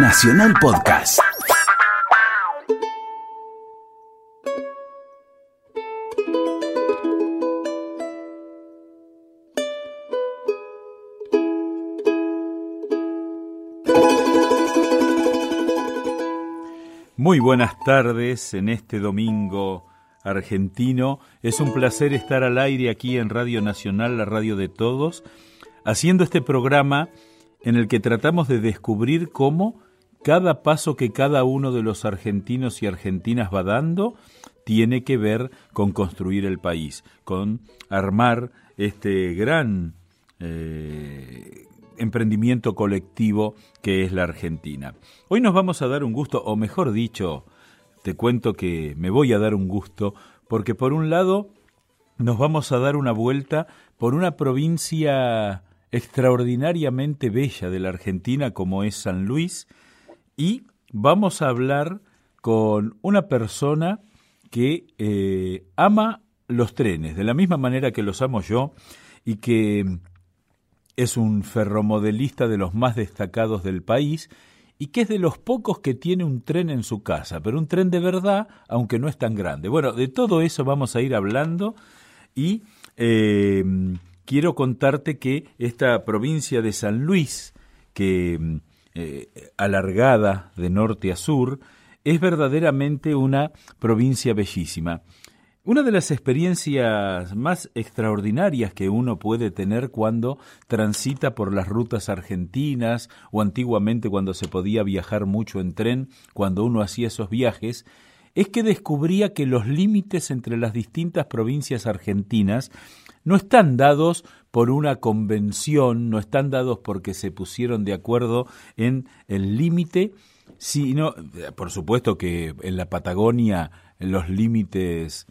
Nacional Podcast. Muy buenas tardes en este domingo argentino. Es un placer estar al aire aquí en Radio Nacional, la radio de todos, haciendo este programa en el que tratamos de descubrir cómo cada paso que cada uno de los argentinos y argentinas va dando tiene que ver con construir el país, con armar este gran eh, emprendimiento colectivo que es la Argentina. Hoy nos vamos a dar un gusto, o mejor dicho, te cuento que me voy a dar un gusto, porque por un lado nos vamos a dar una vuelta por una provincia extraordinariamente bella de la Argentina como es San Luis y vamos a hablar con una persona que eh, ama los trenes de la misma manera que los amo yo y que es un ferromodelista de los más destacados del país y que es de los pocos que tiene un tren en su casa, pero un tren de verdad, aunque no es tan grande. Bueno, de todo eso vamos a ir hablando y eh, quiero contarte que esta provincia de San Luis, que eh, alargada de norte a sur, es verdaderamente una provincia bellísima. Una de las experiencias más extraordinarias que uno puede tener cuando transita por las rutas argentinas o antiguamente cuando se podía viajar mucho en tren, cuando uno hacía esos viajes, es que descubría que los límites entre las distintas provincias argentinas no están dados por una convención, no están dados porque se pusieron de acuerdo en el límite, sino, por supuesto que en la Patagonia los límites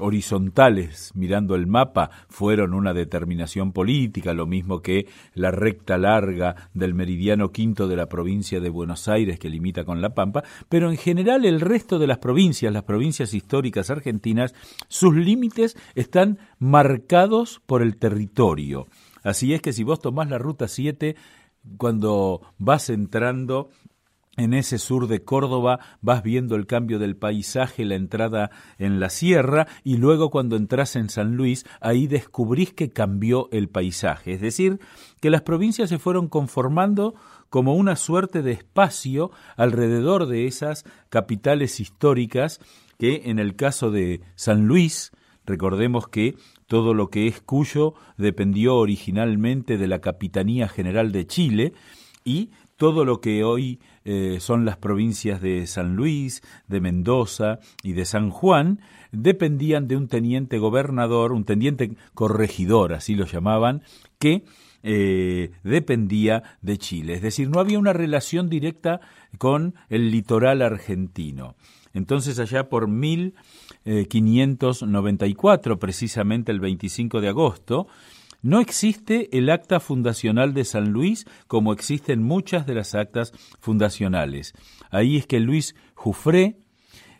horizontales mirando el mapa fueron una determinación política, lo mismo que la recta larga del meridiano quinto de la provincia de Buenos Aires que limita con La Pampa, pero en general el resto de las provincias, las provincias históricas argentinas, sus límites están marcados por el territorio. Así es que si vos tomás la ruta 7, cuando vas entrando en ese sur de Córdoba vas viendo el cambio del paisaje, la entrada en la sierra y luego cuando entras en San Luis, ahí descubrís que cambió el paisaje. Es decir, que las provincias se fueron conformando como una suerte de espacio alrededor de esas capitales históricas que en el caso de San Luis, recordemos que todo lo que es Cuyo dependió originalmente de la Capitanía General de Chile y todo lo que hoy eh, son las provincias de San Luis, de Mendoza y de San Juan, dependían de un teniente gobernador, un teniente corregidor, así lo llamaban, que eh, dependía de Chile. Es decir, no había una relación directa con el litoral argentino. Entonces allá por 1594, precisamente el 25 de agosto, no existe el acta fundacional de San Luis como existen muchas de las actas fundacionales. Ahí es que Luis Jufré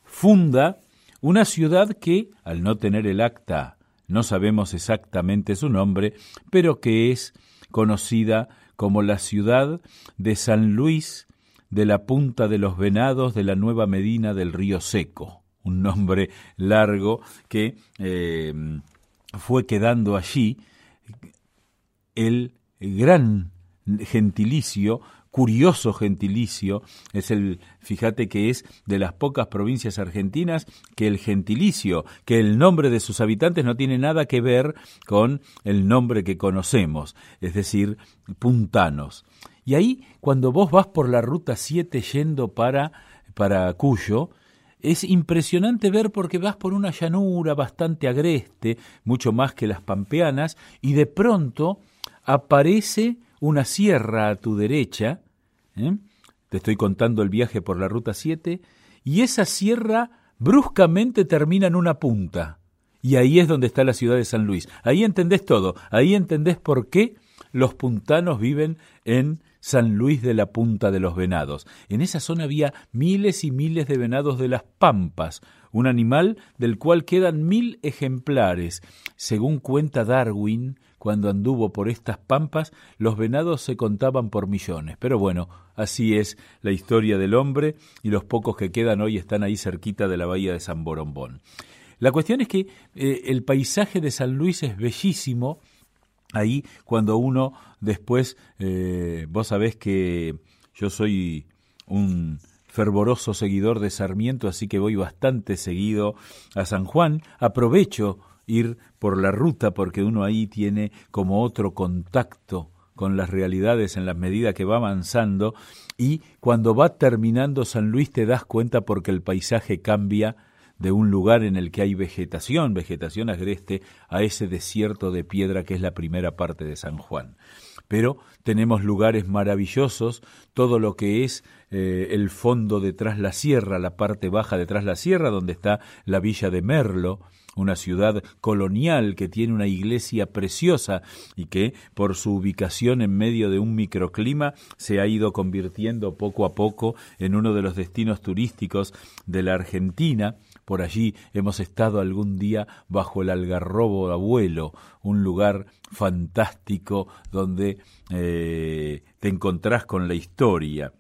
funda una ciudad que, al no tener el acta, no sabemos exactamente su nombre, pero que es conocida como la ciudad de San Luis de la Punta de los Venados de la Nueva Medina del Río Seco, un nombre largo que eh, fue quedando allí el gran gentilicio, curioso gentilicio, es el, fíjate que es de las pocas provincias argentinas que el gentilicio, que el nombre de sus habitantes no tiene nada que ver con el nombre que conocemos, es decir, puntanos. Y ahí, cuando vos vas por la ruta 7 yendo para, para Cuyo, es impresionante ver porque vas por una llanura bastante agreste, mucho más que las pampeanas, y de pronto aparece una sierra a tu derecha, ¿eh? te estoy contando el viaje por la ruta 7, y esa sierra bruscamente termina en una punta. Y ahí es donde está la ciudad de San Luis. Ahí entendés todo, ahí entendés por qué los puntanos viven en San Luis de la Punta de los Venados. En esa zona había miles y miles de venados de las pampas, un animal del cual quedan mil ejemplares, según cuenta Darwin, cuando anduvo por estas pampas, los venados se contaban por millones. Pero bueno, así es la historia del hombre y los pocos que quedan hoy están ahí cerquita de la bahía de San Borombón. La cuestión es que eh, el paisaje de San Luis es bellísimo. Ahí cuando uno después, eh, vos sabés que yo soy un fervoroso seguidor de Sarmiento, así que voy bastante seguido a San Juan. Aprovecho ir por la ruta porque uno ahí tiene como otro contacto con las realidades en la medida que va avanzando y cuando va terminando San Luis te das cuenta porque el paisaje cambia de un lugar en el que hay vegetación, vegetación agreste, a ese desierto de piedra que es la primera parte de San Juan. Pero tenemos lugares maravillosos, todo lo que es eh, el fondo detrás la sierra, la parte baja detrás la sierra, donde está la villa de Merlo, una ciudad colonial que tiene una iglesia preciosa y que por su ubicación en medio de un microclima se ha ido convirtiendo poco a poco en uno de los destinos turísticos de la Argentina. Por allí hemos estado algún día bajo el algarrobo abuelo, un lugar fantástico donde eh, te encontrás con la historia.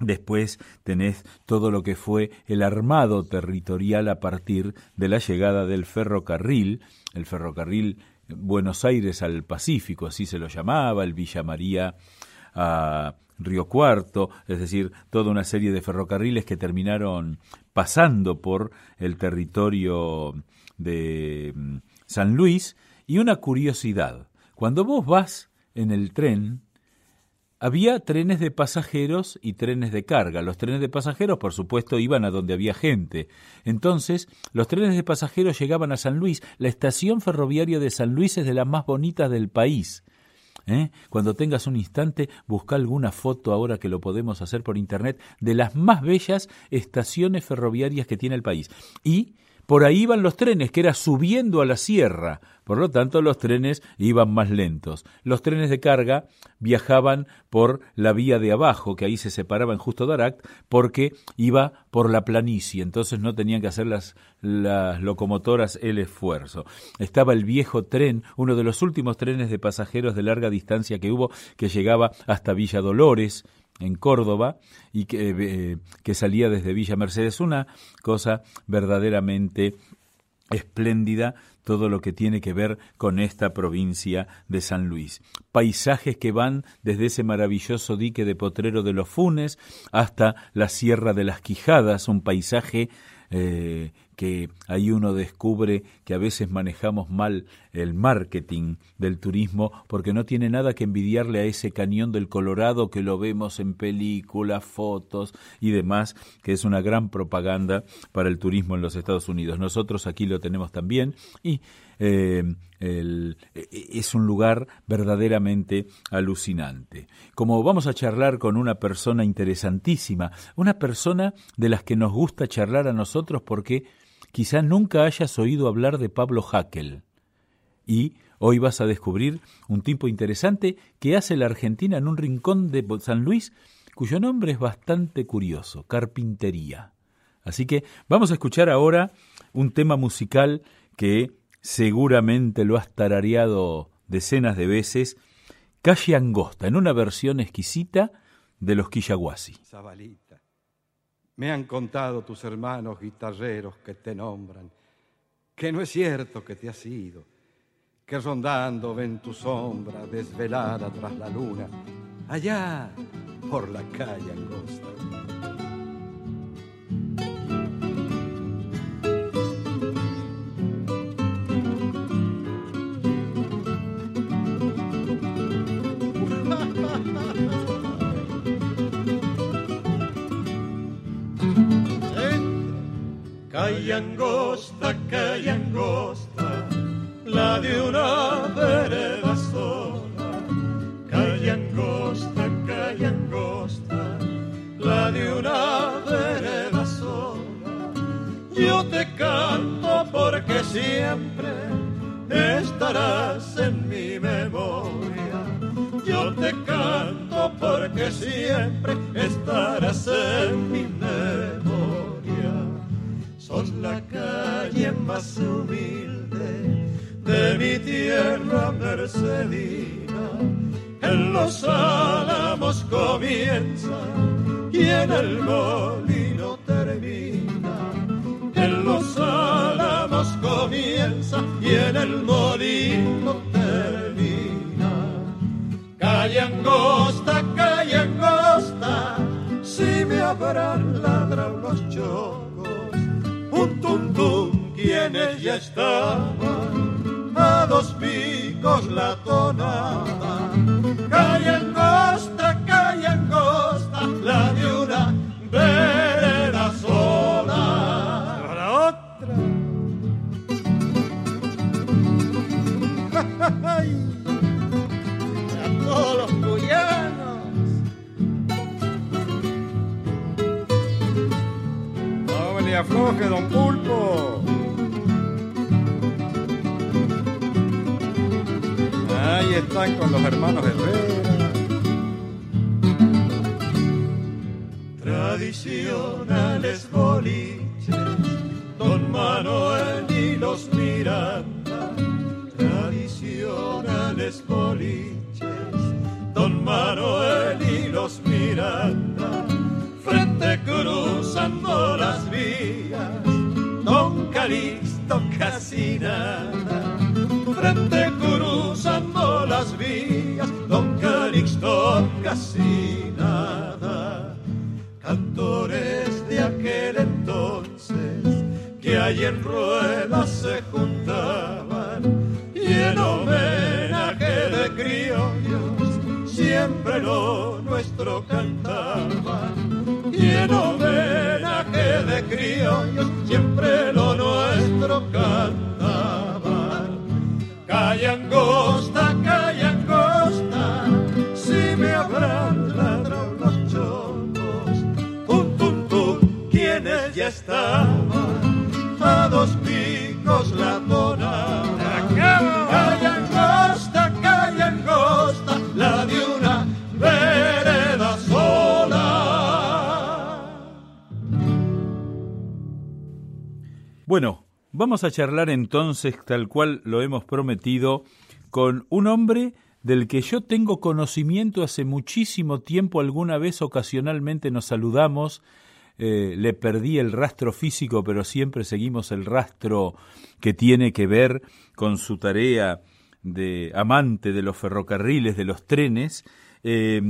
Después tenés todo lo que fue el armado territorial a partir de la llegada del ferrocarril, el ferrocarril Buenos Aires al Pacífico, así se lo llamaba, el Villa María a Río Cuarto, es decir, toda una serie de ferrocarriles que terminaron pasando por el territorio de mm, San Luis. Y una curiosidad, cuando vos vas en el tren, había trenes de pasajeros y trenes de carga. Los trenes de pasajeros, por supuesto, iban a donde había gente. Entonces, los trenes de pasajeros llegaban a San Luis. La estación ferroviaria de San Luis es de las más bonitas del país. ¿Eh? Cuando tengas un instante, busca alguna foto ahora que lo podemos hacer por internet de las más bellas estaciones ferroviarias que tiene el país. Y por ahí iban los trenes, que era subiendo a la sierra. Por lo tanto, los trenes iban más lentos. Los trenes de carga viajaban por la vía de abajo, que ahí se separaba en Justo Daract, porque iba por la planicie. Entonces no tenían que hacer las, las locomotoras el esfuerzo. Estaba el viejo tren, uno de los últimos trenes de pasajeros de larga distancia que hubo, que llegaba hasta Villa Dolores, en Córdoba y que, eh, que salía desde Villa Mercedes. Una cosa verdaderamente espléndida todo lo que tiene que ver con esta provincia de San Luis. Paisajes que van desde ese maravilloso dique de Potrero de los Funes hasta la Sierra de las Quijadas, un paisaje eh, que ahí uno descubre que a veces manejamos mal el marketing del turismo porque no tiene nada que envidiarle a ese cañón del Colorado que lo vemos en películas, fotos y demás, que es una gran propaganda para el turismo en los Estados Unidos. Nosotros aquí lo tenemos también y eh, e, es un lugar verdaderamente alucinante. Como vamos a charlar con una persona interesantísima, una persona de las que nos gusta charlar a nosotros porque Quizá nunca hayas oído hablar de Pablo Hackel. Y hoy vas a descubrir un tipo interesante que hace la Argentina en un rincón de San Luis, cuyo nombre es bastante curioso, carpintería. Así que vamos a escuchar ahora un tema musical que seguramente lo has tarareado decenas de veces, Calle Angosta, en una versión exquisita de los Quillaguasi. Me han contado tus hermanos guitarreros que te nombran, que no es cierto que te has ido, que rondando ven tu sombra desvelada tras la luna, allá por la calle angosta. Angosta, calle angosta, la de una vereda sola. Calle angosta, calle angosta, la de una vereda sola. Yo te canto porque siempre estarás en mi memoria. Yo te canto porque siempre estarás en mi memoria. La calle más humilde de mi tierra mercedina, en los álamos comienza y en el molino termina. En los álamos comienza y en el molino termina. Calle angosta, calle angosta, si me habrán ladrado los tum, quienes ya estaban, a dos picos la tonada. Calle angosta, calle angosta, la de una vereda sola. La otra. A todos los cuyanos. no le afloje, don Pulpo. Ahí están con los hermanos Herrera. Tradicionales boliches, Don Manuel y los Miranda. Tradicionales boliches, Don Manuel y los Miranda. Frente cruzando las vías, Don Calixto casi nada. Las vías, Don Calixto casi nada. Cantores de aquel entonces que allí en rueda se juntaban y en homenaje de criollos siempre lo nuestro cantaban. Y en homenaje de criollos siempre lo nuestro cantaban. Calle a dos picos la tonada calle angosta calle angosta la de una vereda sola. Bueno, vamos a charlar entonces, tal cual lo hemos prometido, con un hombre del que yo tengo conocimiento. Hace muchísimo tiempo, alguna vez ocasionalmente nos saludamos, eh, le perdí el rastro físico, pero siempre seguimos el rastro que tiene que ver con su tarea de amante de los ferrocarriles, de los trenes, eh,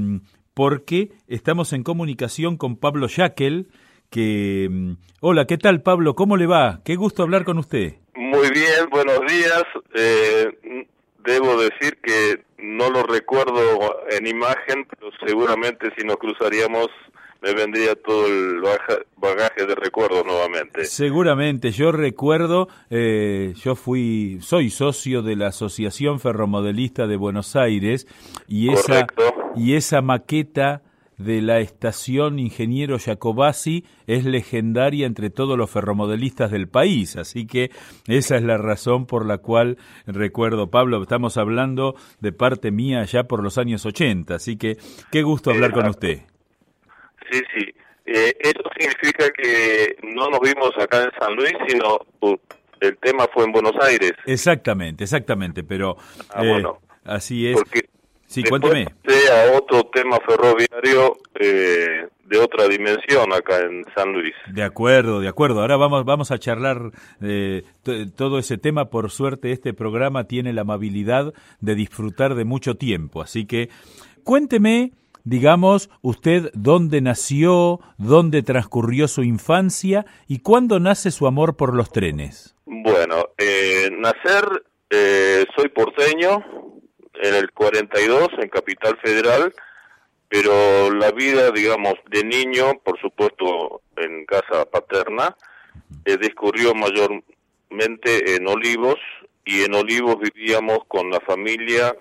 porque estamos en comunicación con Pablo Yaquel, que... mm, Hola, ¿qué tal Pablo? ¿Cómo le va? Qué gusto hablar con usted. Muy bien, buenos días. Eh, debo decir que no lo recuerdo en imagen, pero seguramente si nos cruzaríamos me vendría todo el baja- bagaje de recuerdos nuevamente. Seguramente, yo recuerdo, eh, yo fui, soy socio de la Asociación Ferromodelista de Buenos Aires y esa, y esa maqueta de la estación Ingeniero Jacobasi es legendaria entre todos los ferromodelistas del país, así que esa es la razón por la cual recuerdo, Pablo, estamos hablando de parte mía ya por los años 80, así que qué gusto hablar con Exacto. usted. Sí, sí. Eh, eso significa que no nos vimos acá en San Luis, sino uh, el tema fue en Buenos Aires. Exactamente, exactamente, pero Ah, eh, bueno. así es. Porque Sí, cuénteme. a otro tema ferroviario eh, de otra dimensión acá en San Luis. De acuerdo, de acuerdo. Ahora vamos, vamos a charlar eh, todo ese tema. Por suerte, este programa tiene la amabilidad de disfrutar de mucho tiempo. Así que cuénteme, digamos, usted dónde nació, dónde transcurrió su infancia y cuándo nace su amor por los trenes. Bueno, eh, nacer, eh, soy porteño, en el 42, en Capital Federal, pero la vida, digamos, de niño, por supuesto, en casa paterna, eh, discurrió mayormente en Olivos, y en Olivos vivíamos con la familia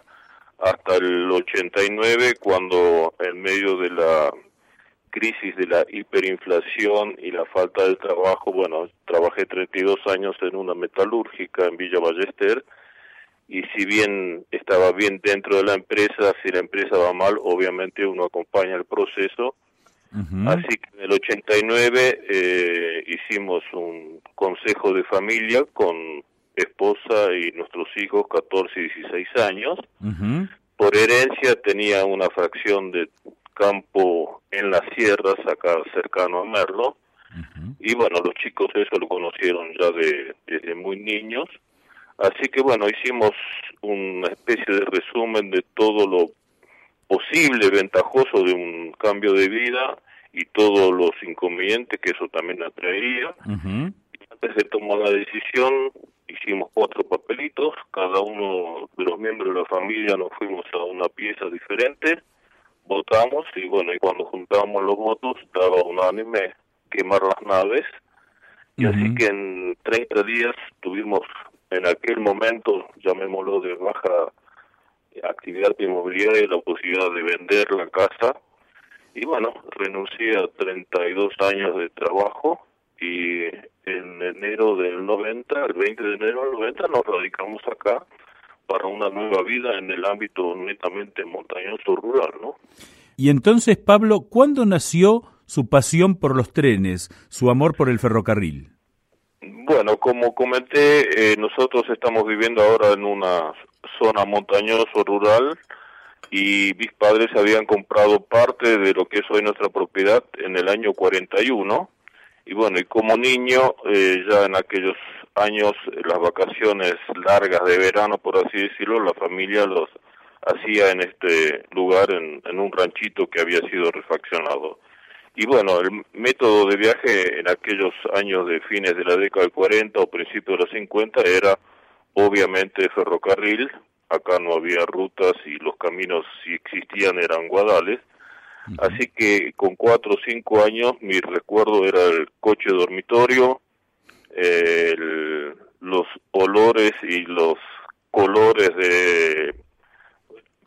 hasta el 89, cuando en medio de la crisis de la hiperinflación y la falta de trabajo, bueno, trabajé 32 años en una metalúrgica en Villa Ballester y si bien estaba bien dentro de la empresa, si la empresa va mal, obviamente uno acompaña el proceso. Así que en el 89 eh, hicimos un consejo de familia con esposa y nuestros hijos, 14 y 16 años. Por herencia tenía una fracción de campo en las sierras, acá cercano a Merlo. Y bueno, los chicos eso lo conocieron ya de, desde muy niños. Así que bueno, hicimos una especie de resumen de todo lo posible, ventajoso de un cambio de vida y todos los inconvenientes que eso también atraería. y antes de tomar la decisión, hicimos cuatro papelitos, cada uno de los miembros de la familia nos fuimos a una pieza diferente, votamos y bueno, y cuando juntamos los votos daba unánime quemar las naves. Y así que en 30 días tuvimos en aquel momento, llamémoslo de baja actividad inmobiliaria, la posibilidad de vender la casa. Y bueno, renuncié a 32 años de trabajo y en enero del 90, el 20 de enero del 90, nos radicamos acá para una nueva vida en el ámbito netamente montañoso rural, ¿no? Y entonces, Pablo, ¿cuándo nació su pasión por los trenes, su amor por el ferrocarril? Bueno, como comenté, eh, nosotros estamos viviendo ahora en una zona montañoso rural y mis padres habían comprado parte de lo que es hoy nuestra propiedad en el año 41 y bueno, y como niño, eh, ya en aquellos años, las vacaciones largas de verano, por así decirlo, la familia los hacía en este lugar, en, un ranchito que había sido refaccionado. Y bueno, el método de viaje en aquellos años de fines de la década del 40 o principios de los 50 era obviamente ferrocarril, acá no había rutas y los caminos si existían eran guadales, así que con cuatro o cinco años mi recuerdo era el coche dormitorio, los olores y los colores de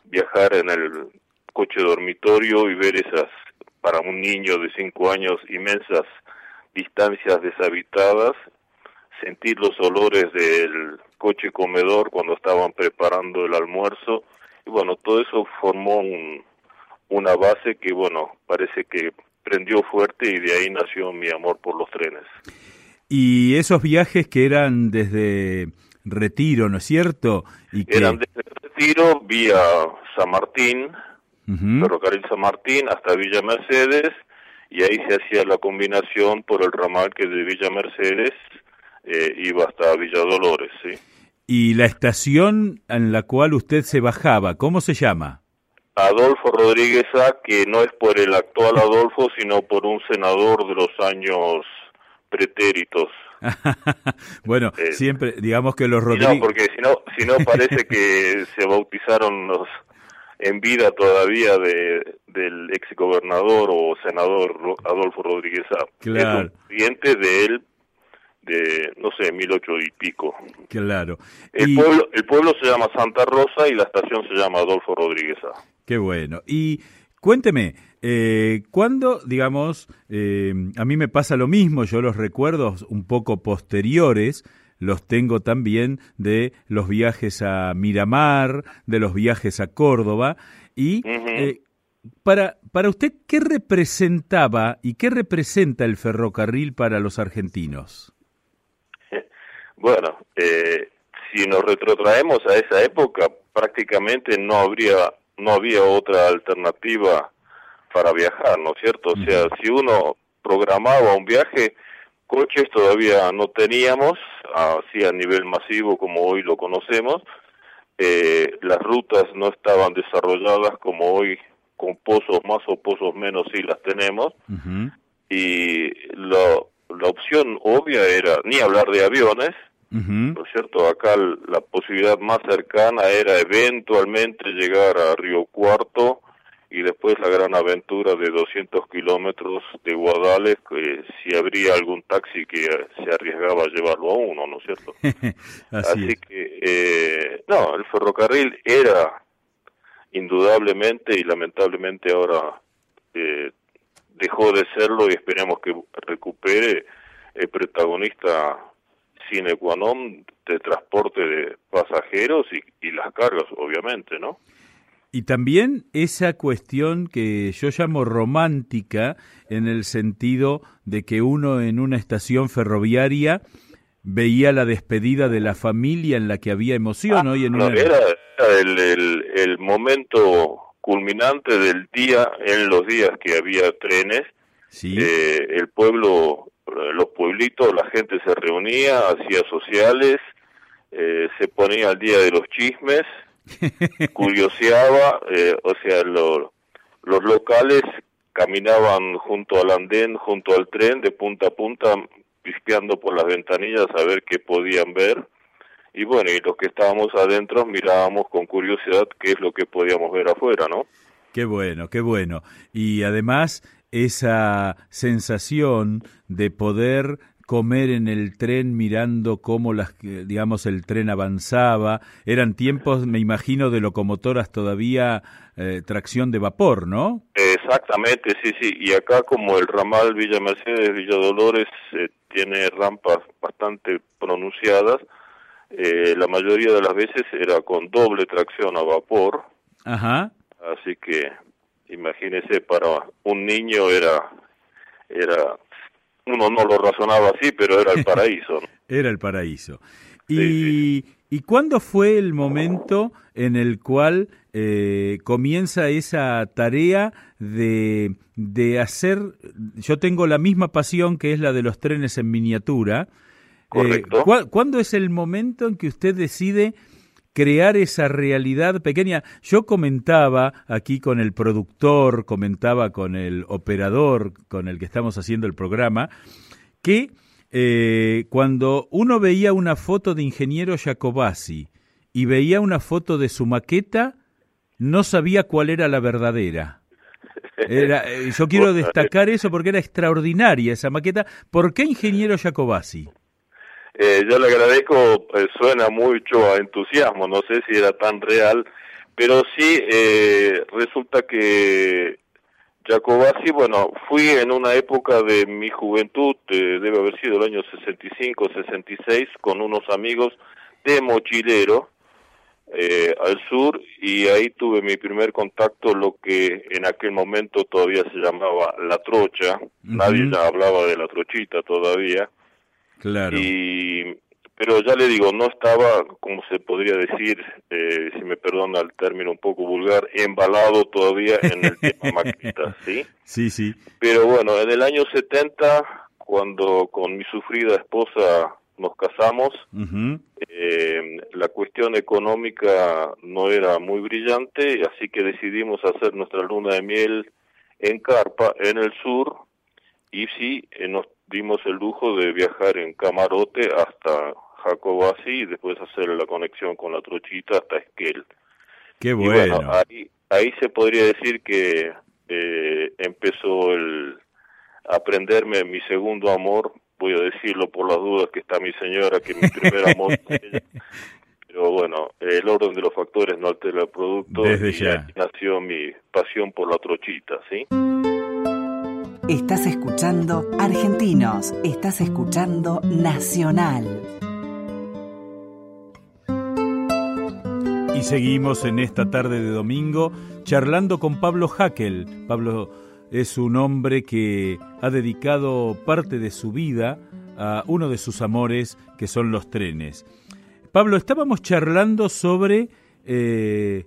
viajar en el coche dormitorio y ver esas para un niño de cinco años inmensas distancias deshabitadas, sentir los olores del coche comedor cuando estaban preparando el almuerzo. Y bueno, todo eso formó una base que bueno, parece que prendió fuerte y de ahí nació mi amor por los trenes. Y esos viajes que eran desde Retiro, ¿no es cierto? Y que... Eran desde Retiro vía San Martín, Ferrocarril San Martín hasta Villa Mercedes y ahí se hacía la combinación por el ramal que de Villa Mercedes eh, iba hasta Villa Dolores, ¿sí? ¿Y la estación en la cual usted se bajaba, cómo se llama? Adolfo Rodríguez A, que no es por el actual Adolfo, sino por un senador de los años pretéritos. bueno, eh, siempre, digamos que los Rodríguez... No, porque si no, si no parece que se bautizaron los en vida todavía de, del ex gobernador o senador Adolfo Rodríguez A. Claro. Es un cliente de él de, no sé, mil ocho y pico. Claro. El, pueblo, el pueblo se llama Santa Rosa y la estación se llama Adolfo Rodríguez A. Qué bueno. Y cuénteme, eh, ¿cuándo, digamos, eh, a mí me pasa lo mismo, yo los recuerdos un poco posteriores, los tengo también de los viajes a Miramar, de los viajes a Córdoba, y eh, para, para usted, ¿qué representaba y qué representa el ferrocarril para los argentinos? Bueno, eh, si nos retrotraemos a esa época, prácticamente no habría no había otra alternativa para viajar, ¿no es cierto? O sea, si uno programaba un viaje, coches todavía no teníamos, así a nivel masivo como hoy lo conocemos, eh, las rutas no estaban desarrolladas como hoy con pozos más o pozos menos sí las tenemos. Y la opción obvia era ni hablar de aviones ¿no es cierto? Acá la posibilidad más cercana era eventualmente llegar a Río Cuarto y después la gran aventura de 200 kilómetros de Guadales, que si habría algún taxi que se arriesgaba a llevarlo a uno, ¿no es cierto? Así, que, eh, no, el ferrocarril era indudablemente y lamentablemente ahora eh, dejó de serlo y esperemos que recupere el protagonista sine qua non de transporte de pasajeros y, y las cargas, obviamente, ¿no? Y también esa cuestión que yo llamo romántica en el sentido de que uno en una estación ferroviaria veía la despedida de la familia en la que había emoción hoy en Ah, no, una... era, era el, el, el momento culminante del día en los días que había trenes Sí, eh, el pueblo, los pueblitos, la gente se reunía, hacía sociales, eh, se ponía al día de los chismes, curioseaba, eh, o sea, lo- los locales caminaban junto al andén, junto al tren, de punta a punta, pispeando por las ventanillas a ver qué podían ver. Y bueno, y los que estábamos adentro mirábamos con curiosidad qué es lo que podíamos ver afuera, ¿no? Qué bueno, qué bueno. Y además esa sensación de poder comer en el tren mirando cómo las digamos el tren avanzaba, eran tiempos, me imagino, de locomotoras todavía eh, tracción de vapor, ¿no? Exactamente, sí, sí. Y acá como el ramal Villa Mercedes, Villa Dolores eh, tiene rampas bastante pronunciadas, eh, la mayoría de las veces era con doble tracción a vapor, Ajá. así que imagínese para un niño era era uno no lo razonaba así, pero era el paraíso. Era el paraíso. Y, Sí, ¿y cuándo fue el momento en el cual eh, comienza esa tarea de, de hacer, yo tengo la misma pasión que es la de los trenes en miniatura. Eh, Correcto. ¿cuá- ¿Cuándo es el momento en que usted decide crear esa realidad pequeña? Yo comentaba aquí con el productor, comentaba con el operador con el que estamos haciendo el programa, que eh, cuando uno veía una foto de ingeniero Jacobasi y veía una foto de su maqueta, no sabía cuál era la verdadera. Era, eh, yo quiero destacar eso porque era extraordinaria esa maqueta. ¿Por qué ingeniero Jacobasi? Eh, yo le agradezco, eh, suena mucho a entusiasmo, no sé si era tan real, pero sí eh, resulta que Jacobasi, bueno, fui en una época de mi juventud, eh, debe haber sido el año 65, 66, con unos amigos de mochilero eh, al sur y ahí tuve mi primer contacto, lo que en aquel momento todavía se llamaba la trocha, nadie ya hablaba de la trochita todavía. Claro. Y, pero ya le digo, no estaba, como se podría decir, eh, si me perdona el término un poco vulgar, embalado todavía en el tema maqueta, ¿sí? Sí, sí. Pero bueno, en el año 70, cuando con mi sufrida esposa nos casamos, eh, la cuestión económica no era muy brillante, así que decidimos hacer nuestra luna de miel en carpa, en el sur, y sí, eh, nos dimos el lujo de viajar en camarote hasta Jacobasi y después hacer la conexión con la trochita hasta Esquel. Qué Y bueno. ahí, ahí se podría decir que eh, empezó el aprenderme mi segundo amor, voy a decirlo por las dudas que está mi señora, que mi primer amor ella. Pero bueno, el orden de los factores no altera el producto Desde y ya. ahí nació mi pasión por la trochita, ¿sí? Estás escuchando Argentinos, estás escuchando Nacional. Y seguimos en esta tarde de domingo charlando con Pablo Hackel. Pablo es un hombre que ha dedicado parte de su vida a uno de sus amores, que son los trenes. Pablo, estábamos charlando sobre eh,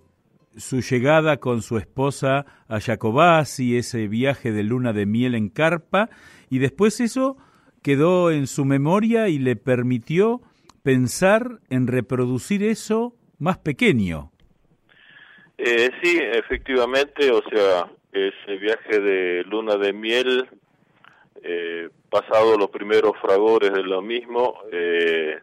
su llegada con su esposa a Jacobasi, ese viaje de luna de miel en carpa, y después eso quedó en su memoria y le permitió pensar en reproducir eso más pequeño. Eh, sí, efectivamente, o sea, ese viaje de luna de miel, eh, pasado los primeros fragores de lo mismo, eh,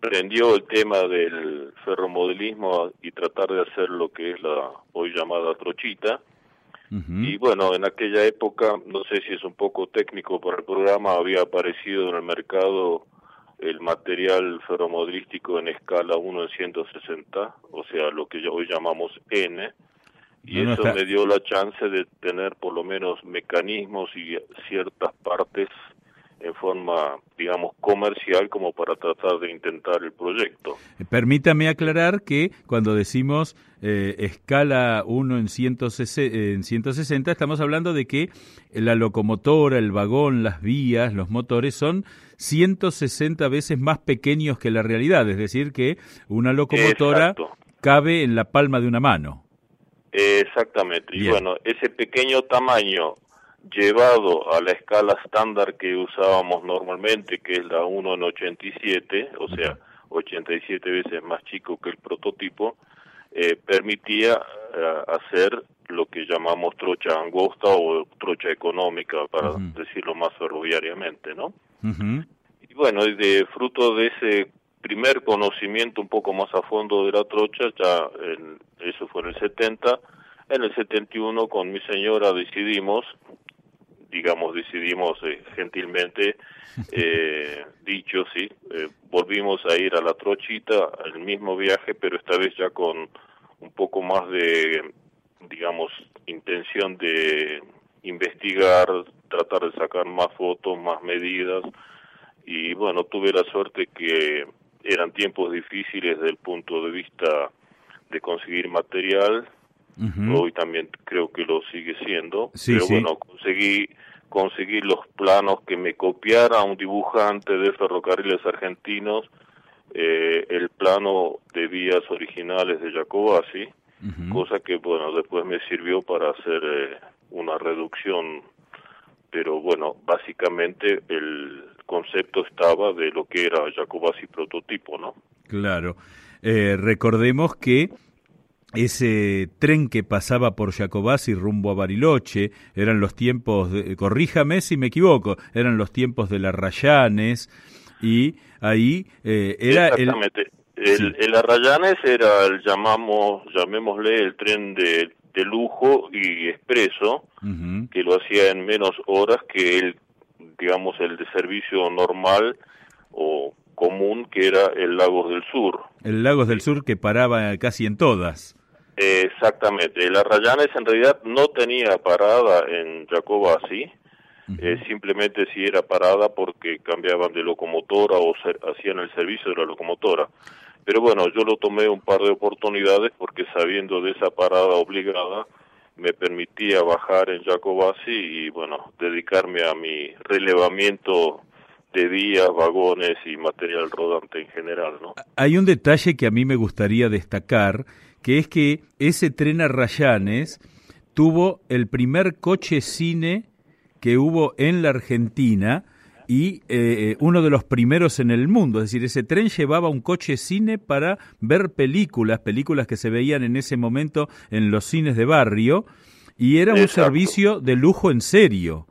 prendió el tema del ferromodelismo y tratar de hacer lo que es la hoy llamada trochita. Y bueno, en aquella época, no sé si es un poco técnico para el programa, había aparecido en el mercado el material ferromodelístico en escala 1 en 160, o sea, lo que hoy llamamos N, y No, no eso está- me dio la chance de tener por lo menos mecanismos y ciertas partes en forma, digamos, comercial como para tratar de intentar el proyecto. Permítame aclarar que cuando decimos eh, escala 1 en 160, en 160, estamos hablando de que la locomotora, el vagón, las vías, los motores son 160 veces más pequeños que la realidad, es decir, que una locomotora cabe en la palma de una mano. Exactamente, y bueno, ese pequeño tamaño llevado a la escala estándar que usábamos normalmente, que es la 1 en 87, o sea, 87 veces más chico que el prototipo, eh, permitía eh, hacer lo que llamamos trocha angosta o trocha económica, para decirlo más ferroviariamente, ¿no? Y bueno, de fruto de ese primer conocimiento un poco más a fondo de la trocha, ya en, eso fue en el 70, en el 71 con mi señora decidimos digamos, decidimos eh, gentilmente, eh, dicho, sí, eh, volvimos a ir a la trochita, el mismo viaje, pero esta vez ya con un poco más de, digamos, intención de investigar, tratar de sacar más fotos, más medidas, y bueno, tuve la suerte que eran tiempos difíciles desde el punto de vista de conseguir material, hoy también creo que lo sigue siendo, pero bueno, conseguí conseguir los planos que me copiara un dibujante de ferrocarriles argentinos eh, el plano de vías originales de Jacobasi, cosa que bueno después me sirvió para hacer eh, una reducción, pero bueno básicamente el concepto estaba de lo que era Jacobasi prototipo, ¿no? Claro. Eh, recordemos que ese tren que pasaba por Jacobasi rumbo a Bariloche, eran los tiempos, de, corríjame si me equivoco, eran los tiempos de las Rayanes y ahí eh, era Exactamente. el... El, Arrayanes era el llamamos, llamémosle el tren de, de lujo y expreso, que lo hacía en menos horas que el, digamos, el de servicio normal o común que era el Lagos del Sur. El Lagos del Sur que paraba casi en todas. Exactamente. El Arrayanes en realidad no tenía parada en Jacobasi, eh, simplemente si era parada porque cambiaban de locomotora o hacían el servicio de la locomotora. Pero bueno, yo lo tomé un par de oportunidades porque sabiendo de esa parada obligada me permitía bajar en Jacobasi y bueno, dedicarme a mi relevamiento de vías, vagones y material rodante en general, ¿no? Hay un detalle que a mí me gustaría destacar que es que ese tren a Rayanes tuvo el primer coche cine que hubo en la Argentina y eh, uno de los primeros en el mundo. Es decir, ese tren llevaba un coche cine para ver películas, películas que se veían en ese momento en los cines de barrio, y era un servicio de lujo en serio.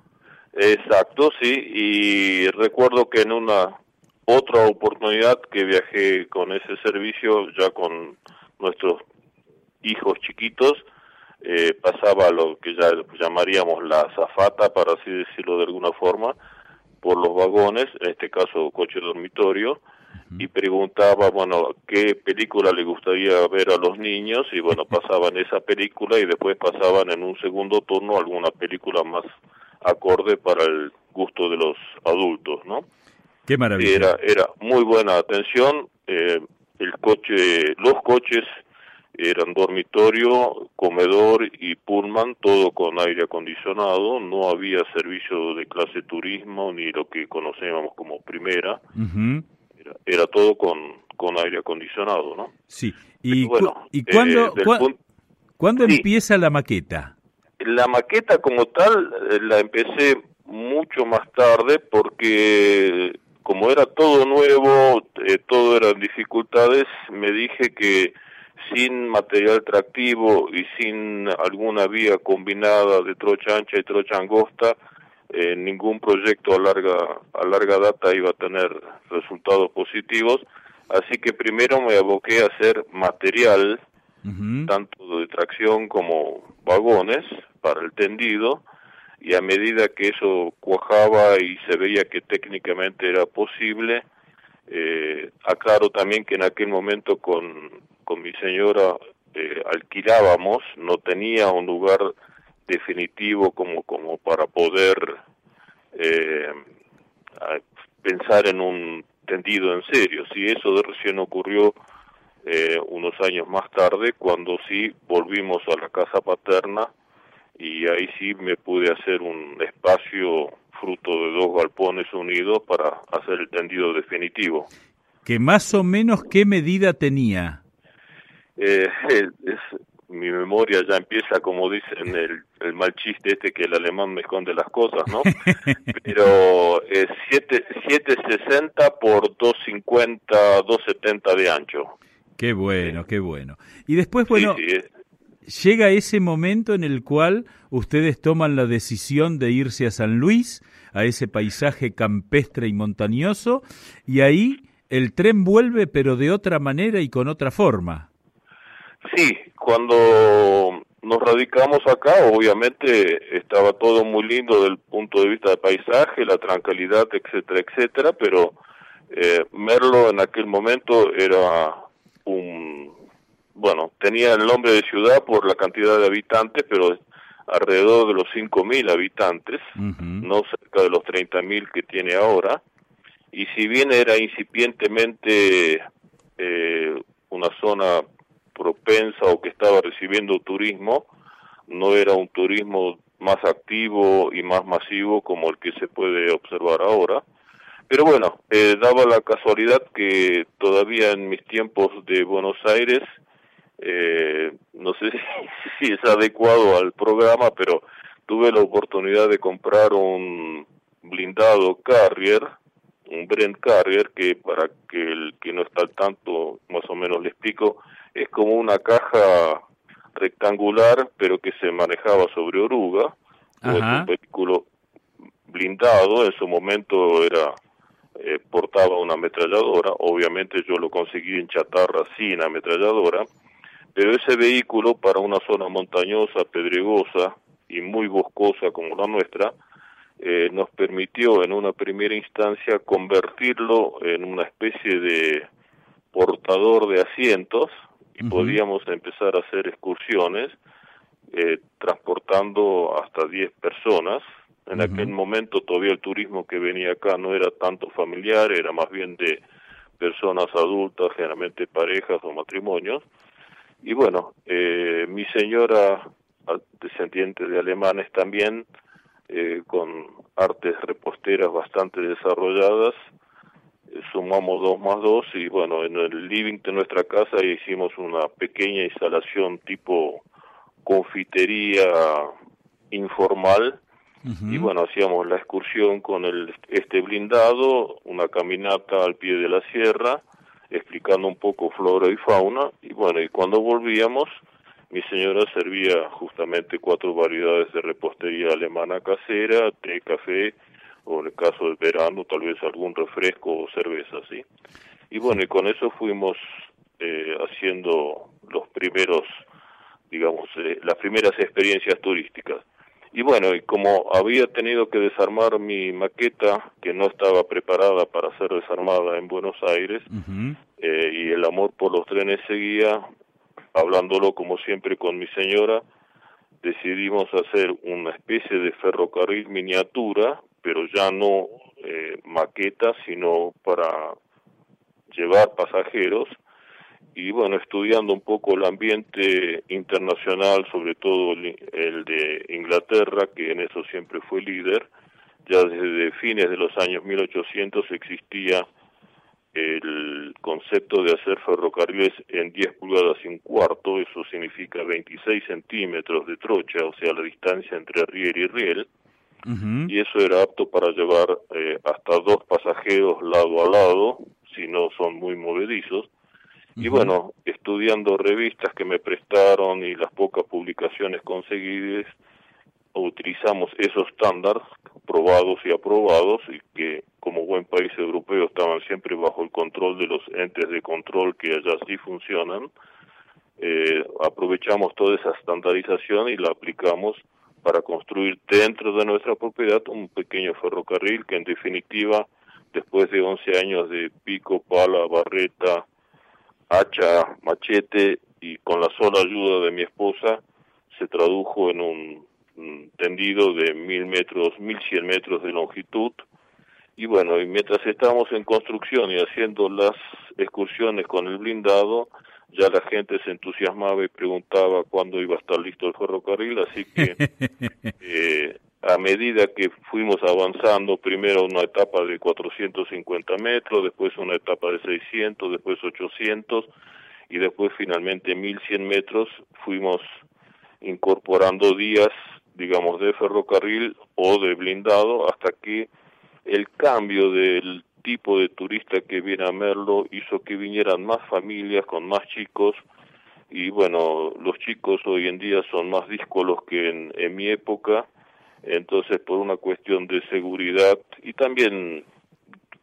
Exacto, sí, y recuerdo que en una otra oportunidad que viajé con ese servicio, ya con nuestros hijos chiquitos, eh, pasaba lo que ya llamaríamos la zafata, para así decirlo de alguna forma, por los vagones, en este caso coche dormitorio, y preguntaba, bueno, qué película le gustaría ver a los niños, y bueno, pasaban esa película y después pasaban en un segundo turno alguna película más acorde para el gusto de los adultos, ¿no? Qué maravilla. Era, era muy buena atención, eh, el coche, los coches eran dormitorio, comedor y pullman, todo con aire acondicionado, no había servicio de clase turismo ni lo que conocíamos como primera, era, todo con, con aire acondicionado, ¿no? Sí, y, bueno, ¿y cuándo, ¿cuándo empieza la maqueta? La maqueta como tal eh, la empecé mucho más tarde porque como era todo nuevo, eh, todo eran dificultades, me dije que sin material tractivo y sin alguna vía combinada de trocha ancha y trocha angosta, eh, ningún proyecto a larga, a larga data iba a tener resultados positivos. Así que primero me aboqué a hacer material, tanto de tracción como vagones, para el tendido, y a medida que eso cuajaba y se veía que técnicamente era posible, eh, aclaro también que en aquel momento con con mi señora eh, alquilábamos, no tenía un lugar definitivo como, como para poder eh, pasar en un tendido en serio. Sí, eso recién ocurrió eh, unos años más tarde, cuando sí volvimos a la casa paterna y ahí sí me pude hacer un espacio fruto de dos galpones unidos para hacer el tendido definitivo. ¿Que más o menos qué medida tenía? Eh, es, mi memoria ya empieza, como dicen, el, el, mal chiste este que el alemán me esconde las cosas, ¿no? Pero es 760 por 250, 270 de ancho. Qué bueno, qué bueno. Y después, bueno, llega ese momento en el cual ustedes toman la decisión de irse a San Luis, a ese paisaje campestre y montañoso, y ahí el tren vuelve, pero de otra manera y con otra forma. Sí, cuando nos radicamos acá, obviamente estaba todo muy lindo del punto de vista del paisaje, la tranquilidad, etcétera, etcétera, pero eh, Merlo en aquel momento era un, bueno, tenía el nombre de ciudad por la cantidad de habitantes, pero alrededor de los 5.000 habitantes, no cerca de los 30.000 que tiene ahora, y si bien era incipientemente eh, una zona propensa o que estaba recibiendo turismo, no era un turismo más activo y más masivo como el que se puede observar ahora. Pero bueno, eh, daba la casualidad que todavía en mis tiempos de Buenos Aires, eh, no sé si, es adecuado al programa, pero tuve la oportunidad de comprar un blindado Carrier, un Brent Carrier, que para que el que no está al tanto, más o menos le explico, es como una caja rectangular, pero que se manejaba sobre oruga, es un vehículo blindado, en su momento era eh, portaba una ametralladora, obviamente yo lo conseguí en chatarra sin ametralladora, pero ese vehículo para una zona montañosa, pedregosa y muy boscosa como la nuestra, eh, nos permitió en una primera instancia convertirlo en una especie de portador de asientos y podíamos empezar a hacer excursiones eh, transportando hasta 10 personas. En aquel momento todavía el turismo que venía acá no era tanto familiar, era más bien de personas adultas, generalmente parejas o matrimonios. Y bueno, eh, mi señora, descendiente de alemanes también, eh, con artes reposteras bastante desarrolladas, sumamos dos más dos y bueno, en el living de nuestra casa hicimos una pequeña instalación tipo confitería informal y bueno, hacíamos la excursión con el, este blindado, una caminata al pie de la sierra, explicando un poco flora y fauna, y bueno, y cuando volvíamos, mi señora servía justamente cuatro variedades de repostería alemana casera, té, café, o en el caso del verano tal vez algún refresco o cerveza, ¿sí? Y bueno, y con eso fuimos eh, haciendo los primeros, digamos, eh, las primeras experiencias turísticas. Y bueno, y como había tenido que desarmar mi maqueta, que no estaba preparada para ser desarmada en Buenos Aires, eh, y el amor por los trenes seguía, hablándolo como siempre con mi señora, decidimos hacer una especie de ferrocarril miniatura, pero ya no eh, maqueta, sino para llevar pasajeros, y bueno, estudiando un poco el ambiente internacional, sobre todo el, de Inglaterra, que en eso siempre fue líder, ya desde fines de los años 1800 existía el concepto de hacer ferrocarriles en 10 pulgadas y un cuarto, eso significa 26 centímetros de trocha, o sea, la distancia entre riel y riel, y eso era apto para llevar eh, hasta dos pasajeros lado a lado, si no son muy movedizos, y bueno, estudiando revistas que me prestaron y las pocas publicaciones conseguidas, utilizamos esos estándares probados y aprobados y que como buen país europeo estaban siempre bajo el control de los entes de control que allá sí funcionan. Eh, aprovechamos toda esa estandarización y la aplicamos para construir dentro de nuestra propiedad un pequeño ferrocarril que en definitiva después de 11 años de pico, pala, barreta, hacha, machete y con la sola ayuda de mi esposa se tradujo en un, tendido de mil metros, mil cien metros de longitud. Y bueno, y mientras estábamos en construcción y haciendo las excursiones con el blindado, ya la gente se entusiasmaba y preguntaba cuándo iba a estar listo el ferrocarril, así que eh, a medida que fuimos avanzando, primero una etapa de 450 metros, después una etapa de 600, después 800 y después finalmente 1100 metros, fuimos incorporando días, digamos, de ferrocarril o de blindado hasta que el cambio del tipo de turista que viene a Merlo hizo que vinieran más familias con más chicos y bueno, los chicos hoy en día son más díscolos que en, mi época, entonces por una cuestión de seguridad y también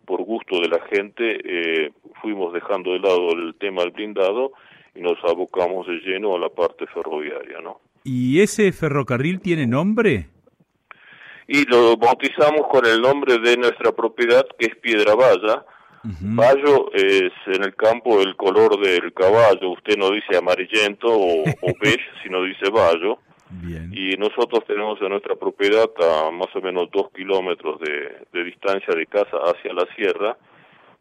por gusto de la gente eh, fuimos dejando de lado el tema del blindado y nos abocamos de lleno a la parte ferroviaria, ¿no? ¿Y ese ferrocarril tiene nombre? Y lo bautizamos con el nombre de nuestra propiedad que es Piedra Valla. Vallo es en el campo el color del caballo, usted no dice amarillento o, o beige, sino dice vallo. Y nosotros tenemos en nuestra propiedad a más o menos dos kilómetros de, de distancia de casa hacia la sierra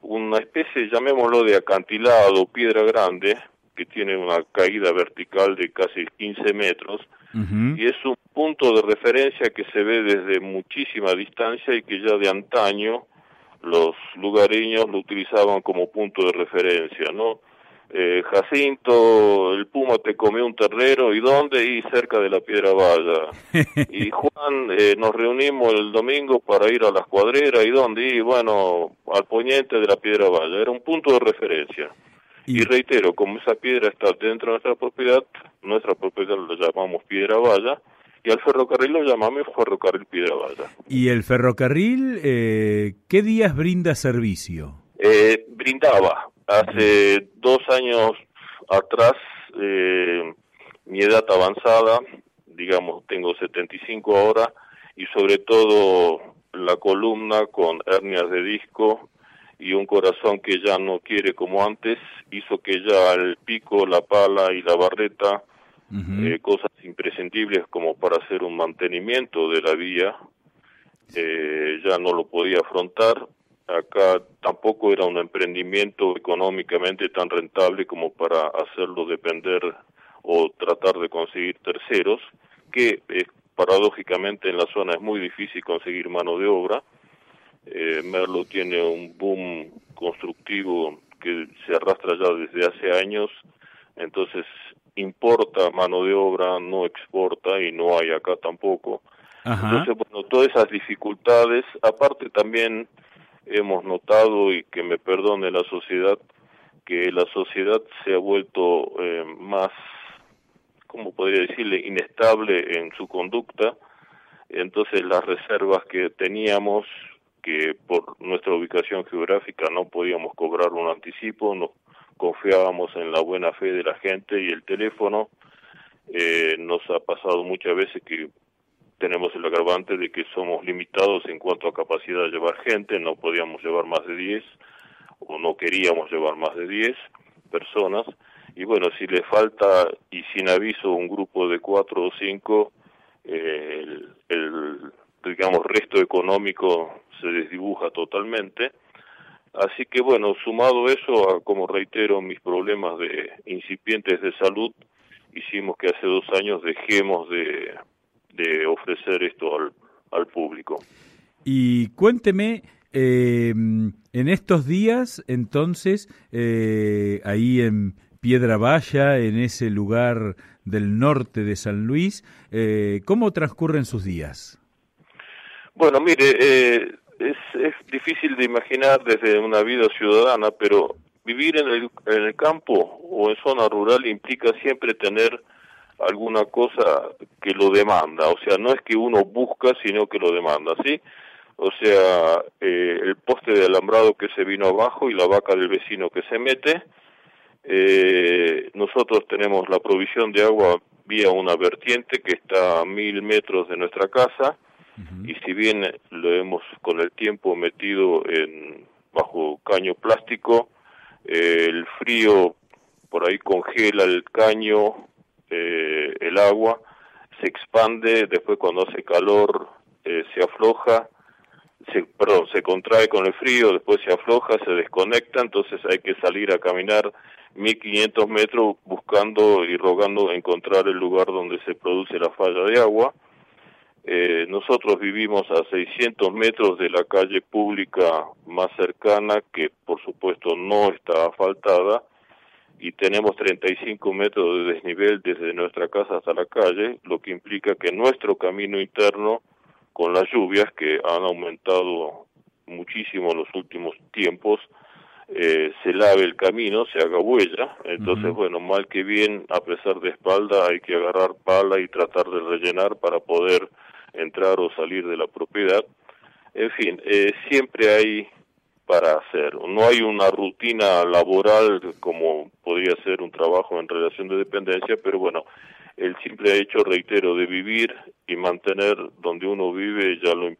una especie, llamémoslo de acantilado, piedra grande, que tiene una caída vertical de casi 15 metros, y es un punto de referencia que se ve desde muchísima distancia y que ya de antaño los lugareños lo utilizaban como punto de referencia, ¿no? Eh, Jacinto, el puma te comió un terrero, ¿y dónde? Y cerca de la Piedra Valla. y Juan, eh, nos reunimos el domingo para ir a las cuadreras, ¿y dónde? Y bueno, al poniente de la Piedra Valla, era un punto de referencia. Y, reitero, como esa piedra está dentro de nuestra propiedad, nuestra propiedad la llamamos Piedra Valla, y al ferrocarril lo llamamos Ferrocarril Piedra Valla. ¿Y el ferrocarril eh, qué días brinda servicio? Eh, brindaba. Hace dos años atrás, eh, mi edad avanzada, digamos, tengo 75 ahora, y sobre todo la columna con hernias de disco y un corazón que ya no quiere como antes, hizo que ya el pico, la pala y la barreta eh, cosas imprescindibles como para hacer un mantenimiento de la vía, eh, ya no lo podía afrontar. Acá tampoco era un emprendimiento económicamente tan rentable como para hacerlo depender o tratar de conseguir terceros, que eh, paradójicamente en la zona es muy difícil conseguir mano de obra. Merlo tiene un boom constructivo que se arrastra ya desde hace años, entonces importa mano de obra, no exporta y no hay acá tampoco. Entonces, bueno, todas esas dificultades, aparte también hemos notado, y que me perdone la sociedad, que la sociedad se ha vuelto eh, más, ¿cómo podría decirle?, inestable en su conducta. Entonces las reservas que teníamos, que por nuestra ubicación geográfica no podíamos cobrar un anticipo, no, confiábamos en la buena fe de la gente y el teléfono. Eh, nos ha pasado muchas veces que tenemos el agravante de que somos limitados en cuanto a capacidad de llevar gente, no podíamos llevar más de 10 o no queríamos llevar más de 10 personas. Y bueno, si le falta y sin aviso un grupo de cuatro o cinco, eh, el, el, digamos, resto económico se desdibuja totalmente Así que bueno, sumado eso a, como reitero, mis problemas de incipientes de salud, hicimos que hace dos años dejemos de, de ofrecer esto al, público. Y cuénteme, eh, en estos días, entonces, eh, ahí en Piedra Valla, en ese lugar del norte de San Luis, eh, ¿cómo transcurren sus días? Bueno, mire, eh, es, es difícil de imaginar desde una vida ciudadana, pero vivir en el, en el campo o en zona rural implica siempre tener alguna cosa que lo demanda, o sea, no es que uno busca, sino que lo demanda, ¿sí? O sea, eh, el poste de alambrado que se vino abajo y la vaca del vecino que se mete, eh, nosotros tenemos la provisión de agua vía una vertiente que está a mil metros de nuestra casa, y si bien lo hemos con el tiempo metido en bajo caño plástico, eh, el frío por ahí congela el caño, eh, el agua, se expande, después cuando hace calor eh, se afloja, se, perdón, se contrae con el frío, después se afloja, se desconecta, entonces hay que salir a caminar 1500 metros buscando y rogando encontrar el lugar donde se produce la falla de agua. Eh, nosotros vivimos a 600 metros de la calle pública más cercana, que por supuesto no está asfaltada, y tenemos 35 metros de desnivel desde nuestra casa hasta la calle, lo que implica que nuestro camino interno, con las lluvias que han aumentado muchísimo en los últimos tiempos, eh, se lave el camino, se haga huella. Entonces, bueno, mal que bien, a pesar de espalda, hay que agarrar pala y tratar de rellenar para poder entrar o salir de la propiedad. En fin, eh, siempre hay para hacer. No hay una rutina laboral como podría ser un trabajo en relación de dependencia, pero bueno, el simple hecho, reitero, de vivir y mantener donde uno vive ya lo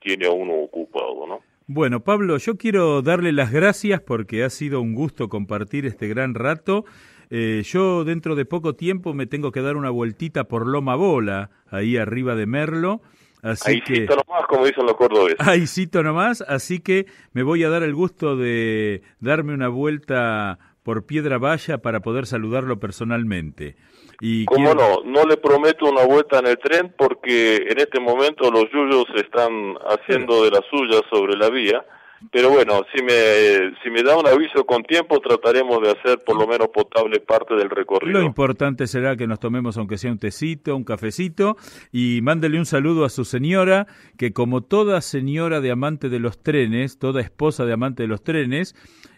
tiene a uno ocupado, ¿no? Bueno, Pablo, yo quiero darle las gracias porque ha sido un gusto compartir este gran rato. Eh, yo dentro de poco tiempo me tengo que dar una vueltita por Loma Bola, ahí arriba de Merlo. Así ahí que, cito nomás, como dicen los cordobeses. Ahí cito nomás, así que me voy a dar el gusto de darme una vuelta por Piedra Valla para poder saludarlo personalmente. Y ¿Cómo no? No le prometo una vuelta en el tren porque en este momento los yuyos están haciendo de las suyas sobre la vía. Pero bueno, si me, si me da un aviso con tiempo, trataremos de hacer por lo menos potable parte del recorrido. Lo importante será que nos tomemos, aunque sea un tecito, un cafecito, y mándele un saludo a su señora, que como toda señora de amante de los trenes, toda esposa de amante de los trenes,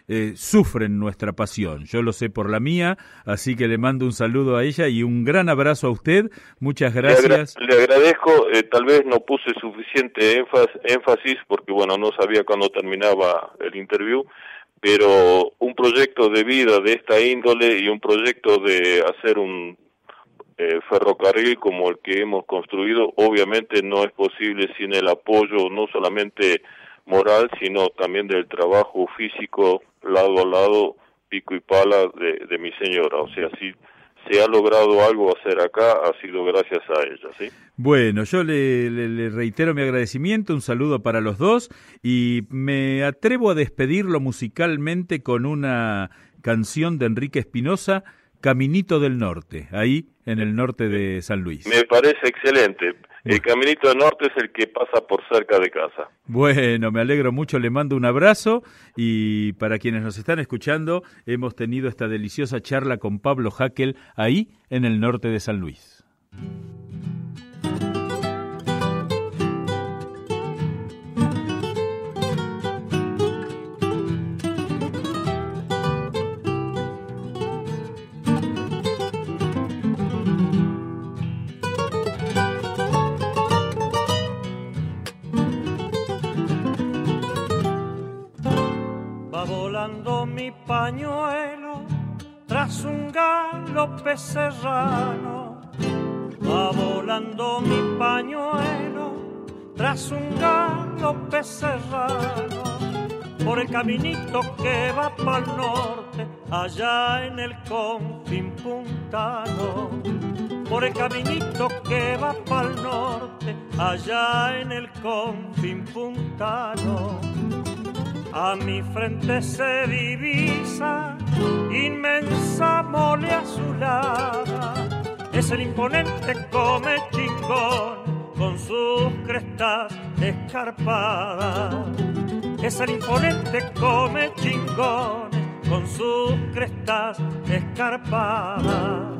eh, sufren nuestra pasión. Yo lo sé por la mía, así que le mando un saludo a ella y un gran abrazo a usted. Muchas gracias. Le, agradezco, eh, tal vez no puse suficiente énfasis porque, bueno, no sabía cuándo terminaba el interview, pero un proyecto de vida de esta índole y un proyecto de hacer un eh, ferrocarril como el que hemos construido, obviamente no es posible sin el apoyo no solamente moral, sino también del trabajo físico lado a lado, pico y pala de, de mi señora. O sea, si se ha logrado algo hacer acá, ha sido gracias a ella, ¿sí? Bueno, yo le, le, le, reitero mi agradecimiento, un saludo para los dos y me atrevo a despedirlo musicalmente con una canción de Enrique Espinosa, Caminito del Norte, ahí en el norte de San Luis. Me parece excelente. El caminito norte es el que pasa por cerca de casa. Bueno, me alegro mucho, le mando un abrazo y para quienes nos están escuchando, hemos tenido esta deliciosa charla con Pablo Hackel ahí en el norte de San Luis. Galope. Va volando mi pañuelo tras un galope serrano. Por el caminito que va para el norte, allá en el confín puntano. Por el caminito que va para el norte, allá en el confín puntano a mi frente se divisa inmensa mole azulada. Es el imponente come chingón con sus crestas escarpadas. Es el imponente come chingón con sus crestas escarpadas.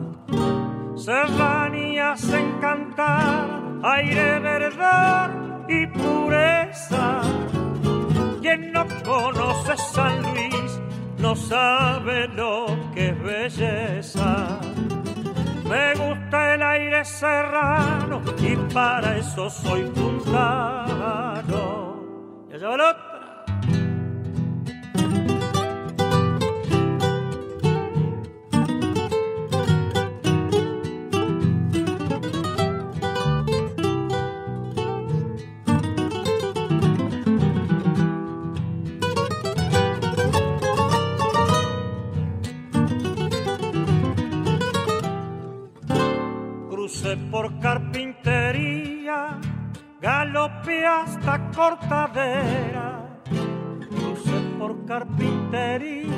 Serranías encantar, aire verdad y pureza no sabe lo que es belleza. Me gusta el aire serrano y para eso soy puntano. Y allá va por carpintería, Galopé hasta cortadera, crucé por carpintería,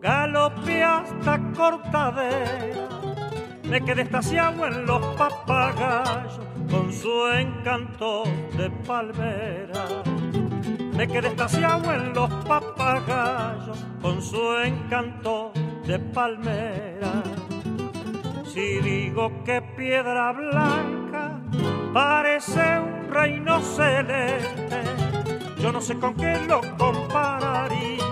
galopé hasta cortadera, me quedé estaciado en los papagayos con su encanto de palmera. Me quedé estaciado en los papagayos con su encanto de palmera. Si digo que piedra blanca parece un reino celeste, yo no sé con qué lo compararía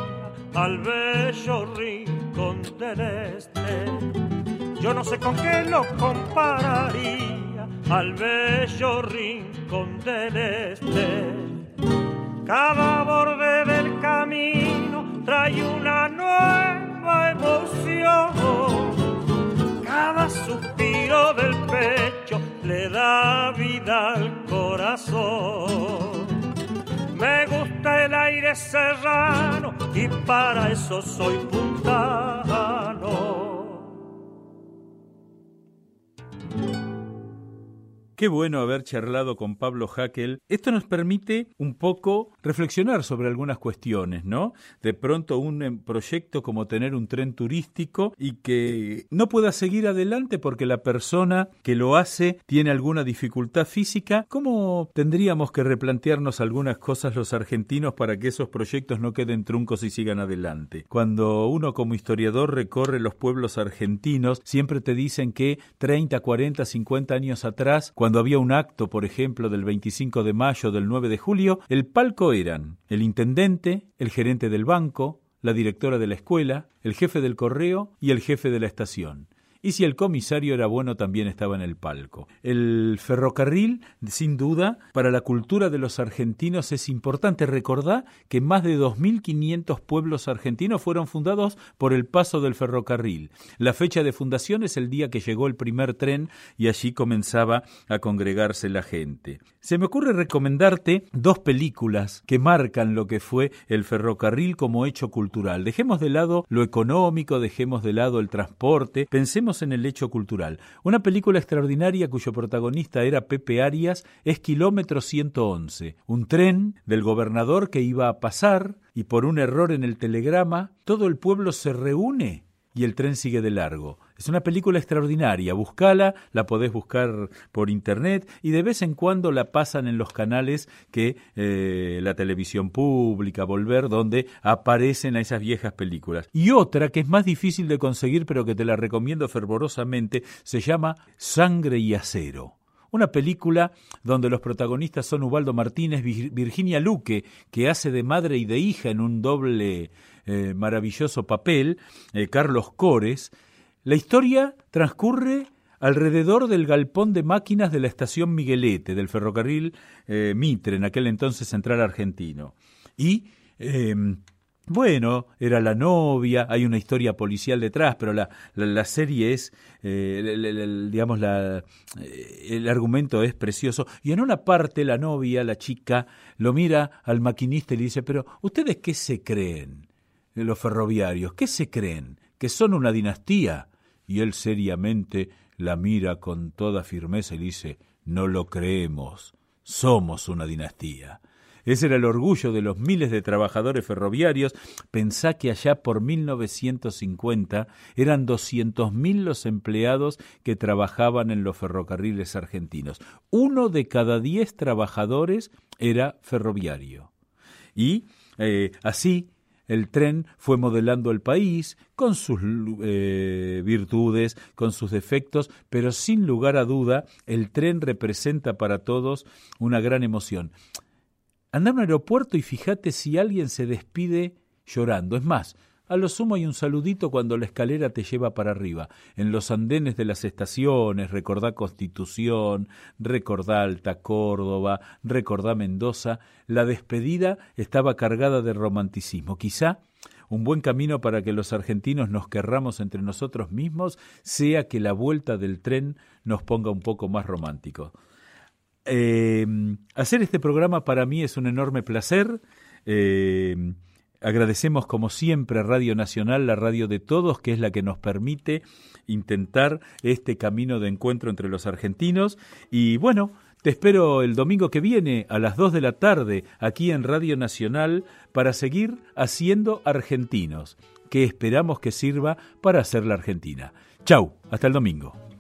al bello rincón del este. Yo no sé con qué lo compararía al bello rincón del este. Cada borde del serrano y para eso soy puntano. Qué bueno haber charlado con Pablo Hackel. Esto nos permite un poco reflexionar sobre algunas cuestiones, ¿no? De pronto un em, proyecto como tener un tren turístico y que no pueda seguir adelante porque la persona que lo hace tiene alguna dificultad física, ¿cómo tendríamos que replantearnos algunas cosas los argentinos para que esos proyectos no queden truncos y sigan adelante? Cuando uno como historiador recorre los pueblos argentinos, siempre te dicen que 30, 40, 50 años atrás, cuando cuando había un acto, por ejemplo, del 25 de mayo del 9 de julio, el palco eran el intendente, el gerente del banco, la directora de la escuela, el jefe del correo y el jefe de la estación y si el comisario era bueno también estaba en el palco. El ferrocarril, sin duda, para la cultura de los argentinos es importante. Recordar que más de 2.500 pueblos argentinos fueron fundados por el paso del ferrocarril. La fecha de fundación es el día que llegó el primer tren y allí comenzaba a congregarse la gente. Se me ocurre recomendarte dos películas que marcan lo que fue el ferrocarril como hecho cultural. Dejemos de lado lo económico, dejemos de lado el transporte, pensemos en el hecho cultural. Una película extraordinaria cuyo protagonista era Pepe Arias es Kilómetro 111, un tren del gobernador que iba a pasar y por un error en el telegrama todo el pueblo se reúne y el tren sigue de largo. Es una película extraordinaria, buscala, la podés buscar por internet y de vez en cuando la pasan en los canales que eh, la televisión pública, Volver, donde aparecen esas viejas películas. Y otra que es más difícil de conseguir pero que te la recomiendo fervorosamente, se llama Sangre y Acero una película donde los protagonistas son Ubaldo Martínez, Virginia Luque, que hace de madre y de hija en un doble eh, maravilloso papel, eh, Carlos Cores. La historia transcurre alrededor del galpón de máquinas de la estación Miguelete, del ferrocarril eh, Mitre, en aquel entonces central argentino. Y em, bueno, era la novia, hay una historia policial detrás, pero la, la, serie es, digamos, la, el argumento es precioso. Y en una parte la novia, la chica, lo mira al maquinista y le dice, pero ¿ustedes qué se creen? Los ferroviarios, ¿qué se creen? ¿Que son una dinastía? Y él seriamente la mira con toda firmeza y dice, no lo creemos, somos una dinastía. Ese era el orgullo de los miles de trabajadores ferroviarios. Pensá que allá por 1950 eran 200.000 los empleados que trabajaban en los ferrocarriles argentinos. Uno de cada diez trabajadores era ferroviario. Y eh, así el tren fue modelando el país con sus eh, virtudes, con sus defectos, pero sin lugar a duda el tren representa para todos una gran emoción. Anda a un aeropuerto y fíjate si alguien se despide llorando. Es más, a lo sumo hay un saludito cuando la escalera te lleva para arriba. En los andenes de las estaciones, recordá Constitución, recordá Alta Córdoba, recordá Mendoza, la despedida estaba cargada de romanticismo. Quizá un buen camino para que los argentinos nos querramos entre nosotros mismos sea que la vuelta del tren nos ponga un poco más romántico. Eh, hacer este programa para mí es un enorme placer. Eh, Agradecemos como siempre a Radio Nacional, la radio de todos, que es la que nos permite intentar este camino de encuentro entre los argentinos. Y bueno, Te espero el domingo que viene a las 2 de la tarde aquí en Radio Nacional para seguir haciendo argentinos, que esperamos que sirva para hacer la Argentina. Chau, hasta el domingo.